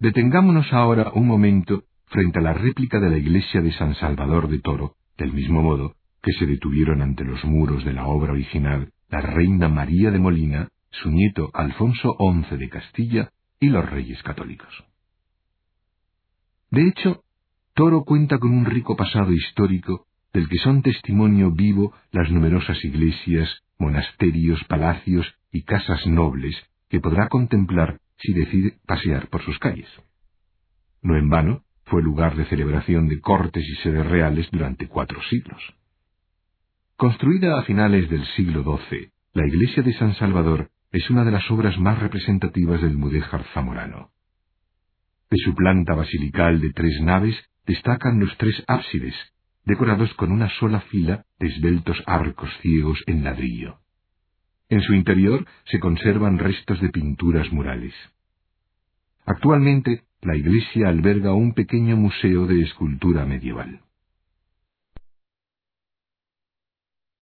Detengámonos ahora un momento frente a la réplica de la iglesia de San Salvador de Toro, del mismo modo que se detuvieron ante los muros de la obra original la reina María de Molina, su nieto Alfonso XI de Castilla y los reyes católicos. De hecho, Toro cuenta con un rico pasado histórico del que son testimonio vivo las numerosas iglesias, monasterios, palacios y casas nobles que podrá contemplar si decide pasear por sus calles. No en vano, fue lugar de celebración de cortes y sedes reales durante cuatro siglos. Construida a finales del siglo XII, la iglesia de San Salvador es una de las obras más representativas del mudéjar zamorano. De su planta basilical de tres naves destacan los tres ábsides, decorados con una sola fila de esbeltos arcos ciegos en ladrillo. En su interior se conservan restos de pinturas murales. Actualmente, la iglesia alberga un pequeño museo de escultura medieval.